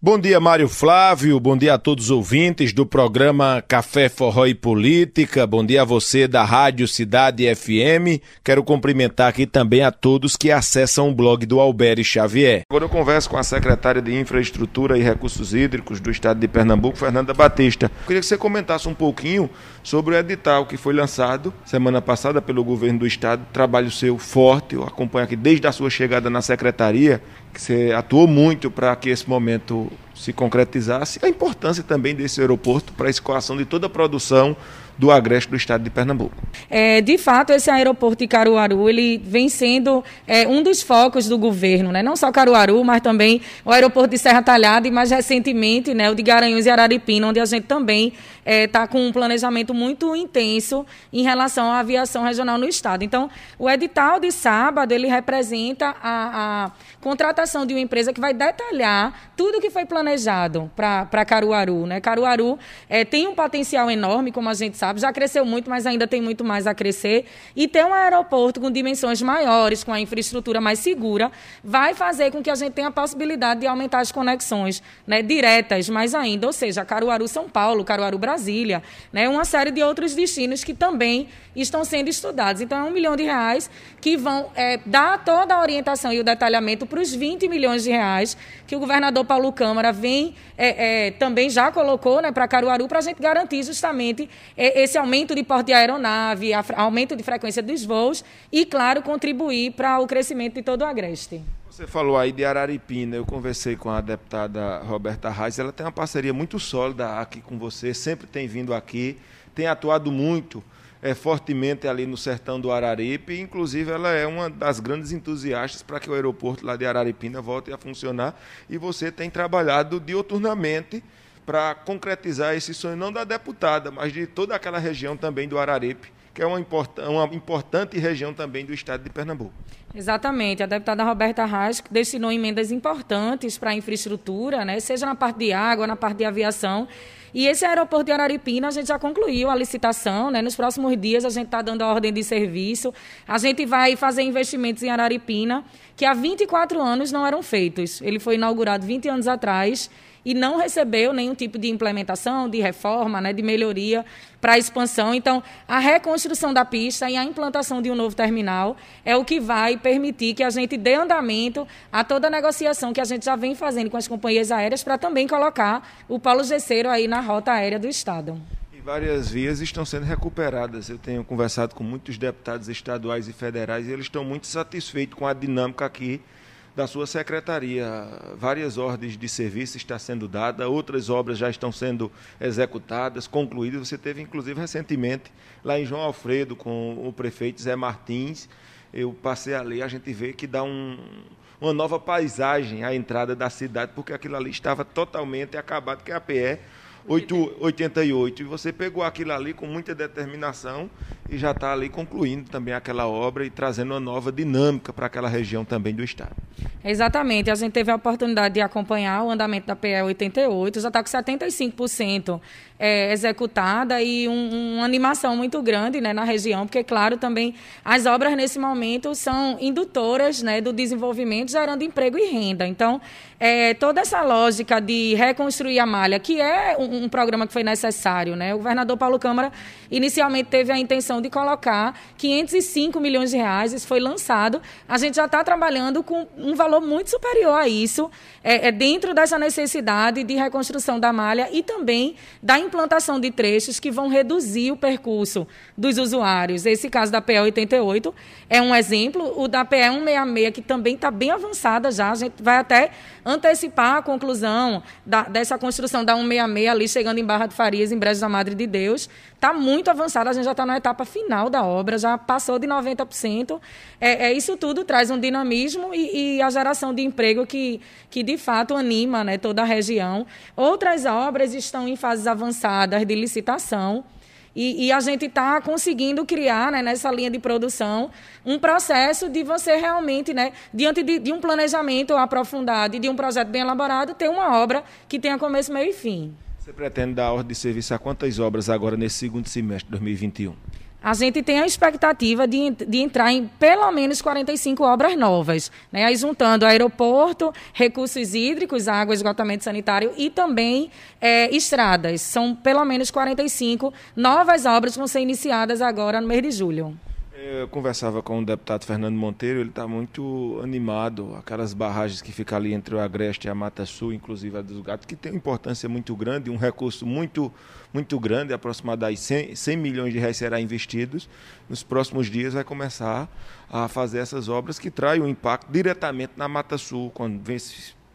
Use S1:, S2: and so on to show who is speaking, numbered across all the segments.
S1: Bom dia, Mário Flávio. Bom dia a todos os ouvintes do programa Café Forró e Política. Bom dia a você da Rádio Cidade FM. Quero cumprimentar aqui também a todos que acessam o blog do Alberi Xavier. Agora eu converso com a secretária de Infraestrutura e Recursos Hídricos do Estado de Pernambuco, Fernanda Batista. Eu queria que você comentasse um pouquinho sobre o edital que foi lançado semana passada pelo governo do Estado. Trabalho seu forte, eu acompanho aqui desde a sua chegada na secretaria que você atuou muito para que esse momento se concretizasse, a importância também desse aeroporto para a escoação de toda a produção do Agreste do estado de Pernambuco.
S2: É, de fato, esse aeroporto de Caruaru ele vem sendo é, um dos focos do governo, né? não só Caruaru, mas também o aeroporto de Serra Talhada e mais recentemente né, o de Garanhuns e Araripina, onde a gente também está é, com um planejamento muito intenso em relação à aviação regional no estado. Então, o edital de sábado ele representa a, a contratação de uma empresa que vai detalhar tudo o que foi planejado para Caruaru. Né? Caruaru é, tem um potencial enorme, como a gente sabe? Já cresceu muito, mas ainda tem muito mais a crescer. E ter um aeroporto com dimensões maiores, com a infraestrutura mais segura, vai fazer com que a gente tenha a possibilidade de aumentar as conexões né, diretas, mais ainda. Ou seja, Caruaru-São Paulo, Caruaru-Brasília, né, uma série de outros destinos que também estão sendo estudados. Então, é um milhão de reais que vão é, dar toda a orientação e o detalhamento para os 20 milhões de reais que o governador Paulo Câmara vem é, é, também já colocou né, para Caruaru para a gente garantir justamente é, esse aumento de porte de aeronave, aumento de frequência dos voos e, claro, contribuir para o crescimento de todo o Agreste.
S1: Você falou aí de Araripina, eu conversei com a deputada Roberta Reis, ela tem uma parceria muito sólida aqui com você, sempre tem vindo aqui, tem atuado muito é, fortemente ali no sertão do Araripe. Inclusive, ela é uma das grandes entusiastas para que o aeroporto lá de Araripina volte a funcionar. E você tem trabalhado dioturnamente para concretizar esse sonho, não da deputada, mas de toda aquela região também do Araripe, que é uma, import uma importante região também do estado de Pernambuco.
S2: Exatamente. A deputada Roberta Reis destinou emendas importantes para a infraestrutura, né? seja na parte de água, na parte de aviação. E esse aeroporto de Araripina, a gente já concluiu a licitação, né? Nos próximos dias a gente está dando a ordem de serviço. A gente vai fazer investimentos em Araripina que há 24 anos não eram feitos. Ele foi inaugurado 20 anos atrás e não recebeu nenhum tipo de implementação, de reforma, né, de melhoria para a expansão. Então, a reconstrução da pista e a implantação de um novo terminal é o que vai permitir que a gente dê andamento a toda a negociação que a gente já vem fazendo com as companhias aéreas para também colocar o Paulo Gesseiro aí na rota aérea do Estado.
S1: E várias vias estão sendo recuperadas. Eu tenho conversado com muitos deputados estaduais e federais e eles estão muito satisfeitos com a dinâmica aqui da sua secretaria. Várias ordens de serviço estão sendo dadas, outras obras já estão sendo executadas, concluídas. Você teve, inclusive, recentemente, lá em João Alfredo, com o prefeito Zé Martins. Eu passei ali, a gente vê que dá um, uma nova paisagem à entrada da cidade, porque aquilo ali estava totalmente acabado, que a PE 888. E você pegou aquilo ali com muita determinação e já está ali concluindo também aquela obra e trazendo uma nova dinâmica para aquela região também do Estado.
S2: Exatamente. A gente teve a oportunidade de acompanhar o andamento da PE 88, já está com 75% é, executada e um, uma animação muito grande né, na região, porque, claro, também as obras nesse momento são indutoras né, do desenvolvimento, gerando emprego e renda. Então, é, toda essa lógica de reconstruir a malha, que é um, um, programa que foi necessário, né? O governador Paulo Câmara inicialmente teve a intenção de colocar 505 milhões de reais, isso foi lançado. A gente já está trabalhando com um valor muito superior a isso, é, é dentro dessa necessidade de reconstrução da malha e também da implantação de trechos que vão reduzir o percurso dos usuários. Esse caso da PE 88 é um exemplo, o da PE 166, que também está bem avançada já, a gente vai até antecipar a conclusão da, dessa construção da 166 ali, chegando em Barra de Farias, em Brejo da Madre de Deus. Está muito avançada, a gente já está na etapa final da obra, já passou de 90%. É, é isso tudo traz um dinamismo e, e, a geração de emprego que, que de fato anima né, toda a região. Outras obras estão em fases avançadas de licitação. E, e a gente está conseguindo criar, né, nessa linha de produção, um processo de você realmente, né, diante de, de um planejamento aprofundado e de um projeto bem elaborado, ter uma obra que tenha começo, meio e fim.
S1: Você pretende dar ordem de serviço a quantas obras agora nesse segundo semestre de 2021?
S2: A gente tem a expectativa de, de entrar em pelo menos 45 obras novas, né? aí juntando aeroporto, recursos hídricos, água, esgotamento sanitário e também é, estradas. São pelo menos 45 novas obras que vão ser iniciadas agora no mês de julho.
S1: Eu conversava com o deputado Fernando Monteiro, ele está muito animado. Aquelas barragens que ficam ali entre o Agreste e a Mata Sul, inclusive a dos Gatos, que tem uma importância muito grande, um recurso muito, muito grande, aproximadamente 100, 100 milhões de reais será investidos. Nos próximos dias vai começar a fazer essas obras que traem um impacto diretamente na Mata Sul, quando vem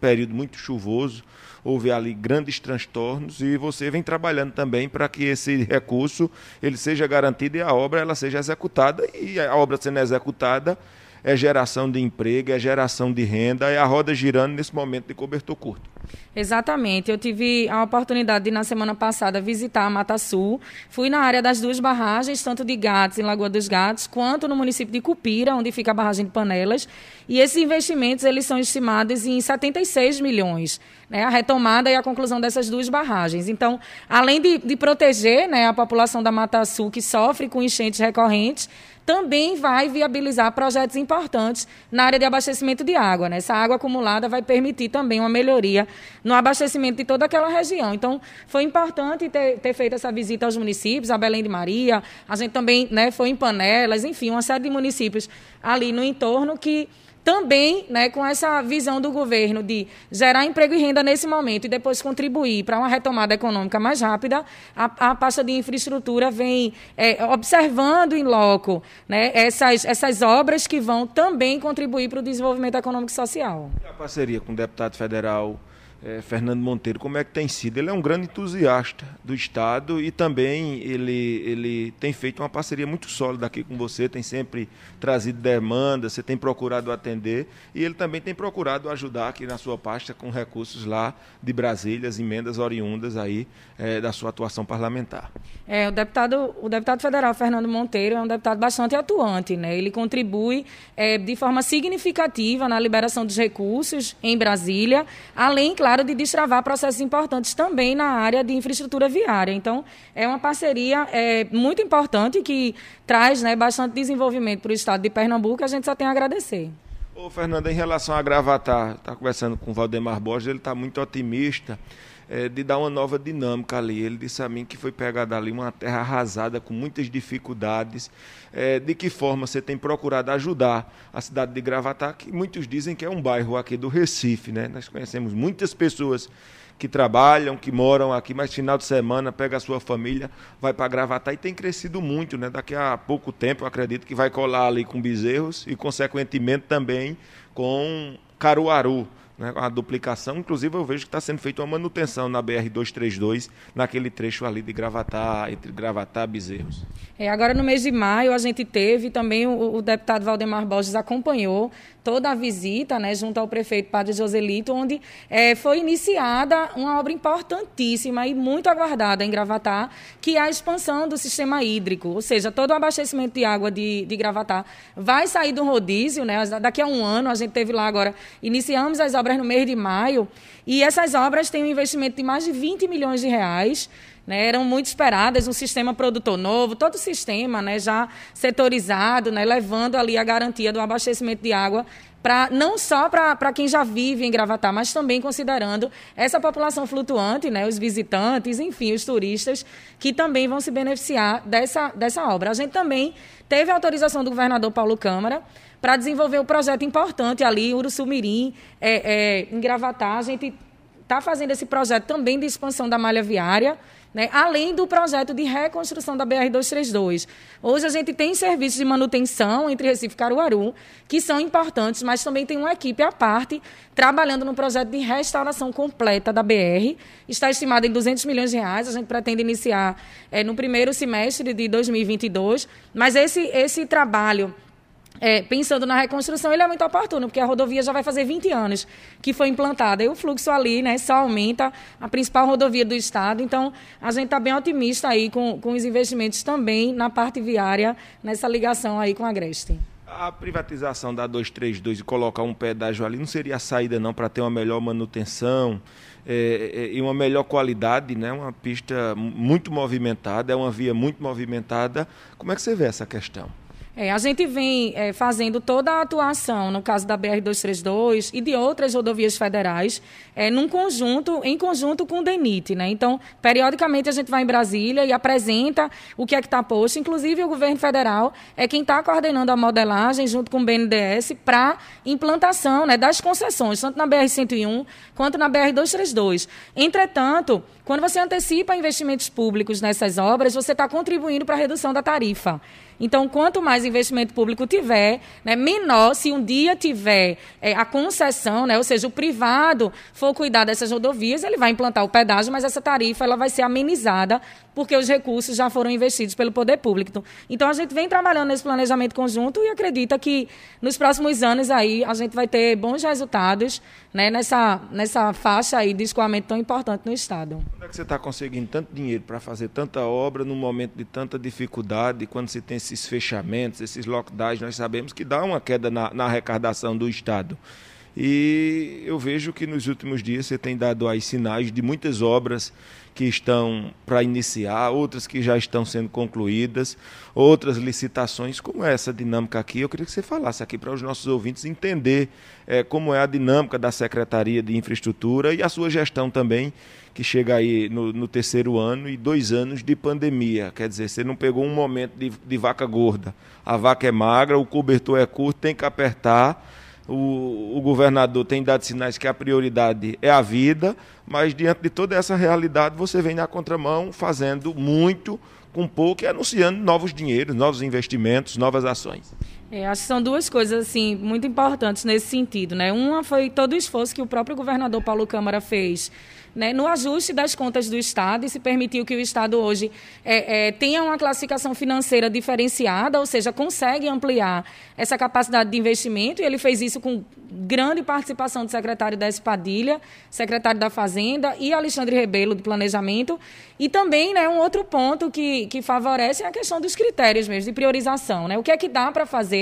S1: período muito chuvoso houve ali grandes transtornos e você vem trabalhando também para que esse recurso ele seja garantido e a obra ela seja executada. E a obra sendo executada é geração de emprego, é geração de renda, é a roda girando nesse momento de cobertor curto.
S2: Exatamente. Eu tive a oportunidade de, na semana passada, visitar a Mata Sul. Fui na área das duas barragens, tanto de Gatos, em Lagoa dos Gatos, quanto no município de Cupira, onde fica a barragem de Panelas. E esses investimentos eles são estimados em 76 milhões. Né, a retomada e a conclusão dessas duas barragens. Então, além de, de proteger né, a população da Mata Sul, que sofre com enchentes recorrentes, também vai viabilizar projetos importantes na área de abastecimento de água. Né? Essa água acumulada vai permitir também uma melhoria no abastecimento de toda aquela região. Então, foi importante ter, ter feito essa visita aos municípios, a Belém de Maria, a gente também né, foi em Panelas, enfim, uma série de municípios ali no entorno que também né, com essa visão do governo de gerar emprego e renda nesse momento e depois contribuir para uma retomada econômica mais rápida, a, a pasta de infraestrutura vem é, observando em loco né, essas, essas obras que vão também contribuir para o desenvolvimento econômico e social.
S1: A parceria com o deputado federal é, Fernando Monteiro, como é que tem sido? Ele é um grande entusiasta do Estado e também ele, ele tem feito uma parceria muito sólida aqui com você, tem sempre trazido demandas, você tem procurado atender e ele também tem procurado ajudar aqui na sua pasta com recursos lá de Brasília, as emendas oriundas aí é, da sua atuação parlamentar.
S2: É, o deputado, o deputado federal Fernando Monteiro é um deputado bastante atuante, né? Ele contribui é, de forma significativa na liberação dos recursos em Brasília, além, claro, claro, de destravar processos importantes também na área de infraestrutura viária. Então, é uma parceria é, muito importante que traz né, bastante desenvolvimento para o estado de Pernambuco. A gente só tem a agradecer.
S1: Ô, Fernanda, em relação a Gravatar, está conversando com o Valdemar Borges, ele está muito otimista é, de dar uma nova dinâmica ali. Ele disse a mim que foi pegada ali uma terra arrasada, com muitas dificuldades. É, de que forma você tem procurado ajudar a cidade de Gravatar, que muitos dizem que é um bairro aqui do Recife, né? Nós conhecemos muitas pessoas que trabalham, que moram aqui, mas final de semana pega a sua família, vai para Gravatar e tem crescido muito, né? Daqui a pouco tempo, eu acredito que vai colar ali com Bezerros e, consequentemente, também com Caruaru né, a duplicação. Inclusive, eu vejo que está sendo feita uma manutenção na BR-232, naquele trecho ali de Gravatar, entre Gravatar e Bezerros.
S2: É, agora, no mês de maio, a gente teve também, o, o deputado Valdemar Borges acompanhou toda a visita, né, junto ao prefeito Padre Joselito, onde é, foi iniciada uma obra importantíssima e muito aguardada em Gravatar, que é a expansão do sistema hídrico, ou seja, todo o abastecimento de água de, de Gravatar vai sair do rodízio, né, daqui a um ano, a gente teve lá agora, iniciamos as obras no mês de maio, e essas obras têm um investimento de mais de 20 milhões de reais, né, eram muito esperadas, um sistema produtor novo, todo o sistema né, já setorizado, né, levando ali a garantia do abastecimento de água para não só para quem já vive em Gravatar, mas também considerando essa população flutuante, né, os visitantes, enfim, os turistas, que também vão se beneficiar dessa, dessa obra. A gente também teve autorização do governador Paulo Câmara para desenvolver um projeto importante ali, Uruçumirim, é, é, em Gravatar. A gente está fazendo esse projeto também de expansão da malha viária, né? além do projeto de reconstrução da BR-232. Hoje a gente tem serviços de manutenção entre Recife e Caruaru, que são importantes, mas também tem uma equipe à parte trabalhando no projeto de restauração completa da BR. Está estimado em 200 milhões de reais, a gente pretende iniciar é, no primeiro semestre de 2022, mas esse, esse trabalho é, pensando na reconstrução, ele é muito oportuno, porque a rodovia já vai fazer 20 anos que foi implantada. E o fluxo ali né, só aumenta, a principal rodovia do Estado. Então, a gente está bem otimista aí com, com os investimentos também na parte viária, nessa ligação aí com a Agreste.
S1: A privatização da 232 e colocar um pedágio ali não seria a saída não para ter uma melhor manutenção é, é, e uma melhor qualidade, né? Uma pista muito movimentada, é uma via muito movimentada. Como é que você vê essa questão?
S2: É, a gente vem é, fazendo toda a atuação, no caso da BR-232 e de outras rodovias federais, é, num conjunto, em conjunto com o DENIT. Né? Então, periodicamente a gente vai em Brasília e apresenta o que é que está posto. Inclusive, o governo federal é quem está coordenando a modelagem, junto com o BNDES, para implantação né, das concessões, tanto na BR-101 quanto na BR-232. Entretanto, quando você antecipa investimentos públicos nessas obras, você está contribuindo para a redução da tarifa. Então, quanto mais investimento público tiver, né, menor, se um dia tiver é, a concessão, né, ou seja, o privado for cuidar dessas rodovias, ele vai implantar o pedágio, mas essa tarifa ela vai ser amenizada porque os recursos já foram investidos pelo poder público. Então, a gente vem trabalhando nesse planejamento conjunto e acredita que nos próximos anos aí a gente vai ter bons resultados né, nessa, nessa faixa aí de escoamento tão importante no Estado.
S1: Como é que você está conseguindo tanto dinheiro para fazer tanta obra num momento de tanta dificuldade, quando se tem esses fechamentos, esses lockdowns, nós sabemos que dá uma queda na, na arrecadação do Estado. E eu vejo que nos últimos dias você tem dado aí sinais de muitas obras que estão para iniciar, outras que já estão sendo concluídas, outras licitações, como é essa dinâmica aqui. Eu queria que você falasse aqui para os nossos ouvintes entender é, como é a dinâmica da Secretaria de Infraestrutura e a sua gestão também, que chega aí no, no terceiro ano e dois anos de pandemia. Quer dizer, você não pegou um momento de, de vaca gorda. A vaca é magra, o cobertor é curto, tem que apertar o, o governador tem dado sinais que a prioridade é a vida, mas diante de toda essa realidade, você vem na contramão fazendo muito com pouco e anunciando novos dinheiros, novos investimentos, novas ações.
S2: É, acho que são duas coisas assim muito importantes nesse sentido, né? Uma foi todo o esforço que o próprio governador Paulo Câmara fez né, no ajuste das contas do Estado e se permitiu que o Estado hoje é, é, tenha uma classificação financeira diferenciada, ou seja, consegue ampliar essa capacidade de investimento, e ele fez isso com grande participação do secretário da Espadilha, secretário da Fazenda e Alexandre Rebelo, do Planejamento. E também né, um outro ponto que, que favorece é a questão dos critérios mesmo, de priorização. Né? O que é que dá para fazer,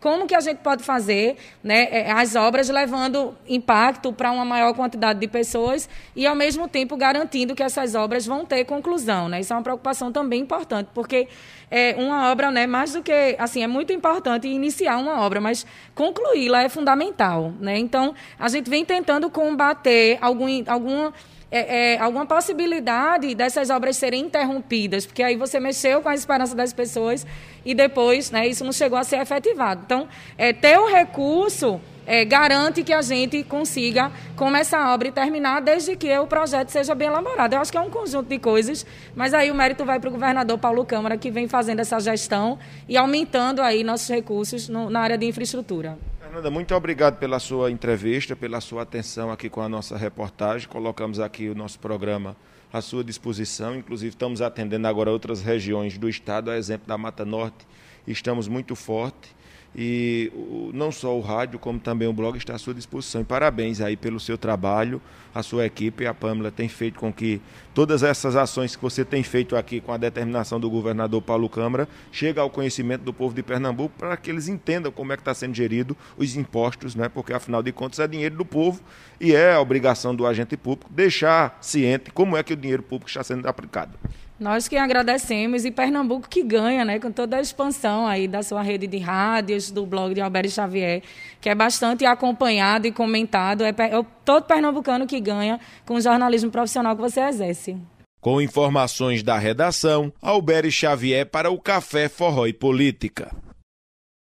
S2: como que a gente pode fazer né, é, as obras levando impacto para uma maior quantidade de pessoas e, ao mesmo tempo, garantindo que essas obras vão ter conclusão. Né? Isso é uma preocupação também importante, porque é uma obra, né, mais do que, assim, é muito importante iniciar uma obra, mas concluí-la é fundamental, né? Então, a gente vem tentando combater algum, alguma é, é, alguma possibilidade dessas obras serem interrompidas, porque aí você mexeu com a esperança das pessoas e depois né, isso não chegou a ser efetivado. Então, é, ter o recurso é, garante que a gente consiga começar a obra e terminar desde que o projeto seja bem elaborado. Eu acho que é um conjunto de coisas, mas aí o mérito vai para o governador Paulo Câmara, que vem fazendo essa gestão e aumentando aí nossos recursos no, na área de infraestrutura.
S1: Fernanda, muito obrigado pela sua entrevista, pela sua atenção aqui com a nossa reportagem. Colocamos aqui o nosso programa à sua disposição. Inclusive, estamos atendendo agora outras regiões do estado, a exemplo da Mata Norte. Estamos muito fortes e não só o rádio, como também o blog está à sua disposição. E parabéns aí pelo seu trabalho, a sua equipe, a Pâmela tem feito com que todas essas ações que você tem feito aqui com a determinação do governador Paulo Câmara chegue ao conhecimento do povo de Pernambuco para que eles entendam como é que está sendo gerido os impostos, né? porque afinal de contas é dinheiro do povo e é a obrigação do agente público deixar ciente como é que o dinheiro público está sendo aplicado.
S2: Nós que agradecemos e Pernambuco que ganha, né, com toda a expansão aí da sua rede de rádios, do blog de Alberto Xavier, que é bastante acompanhado e comentado. É, é todo pernambucano que ganha com o jornalismo profissional que você exerce.
S1: Com informações da redação, Alberto Xavier para o Café Forró e Política.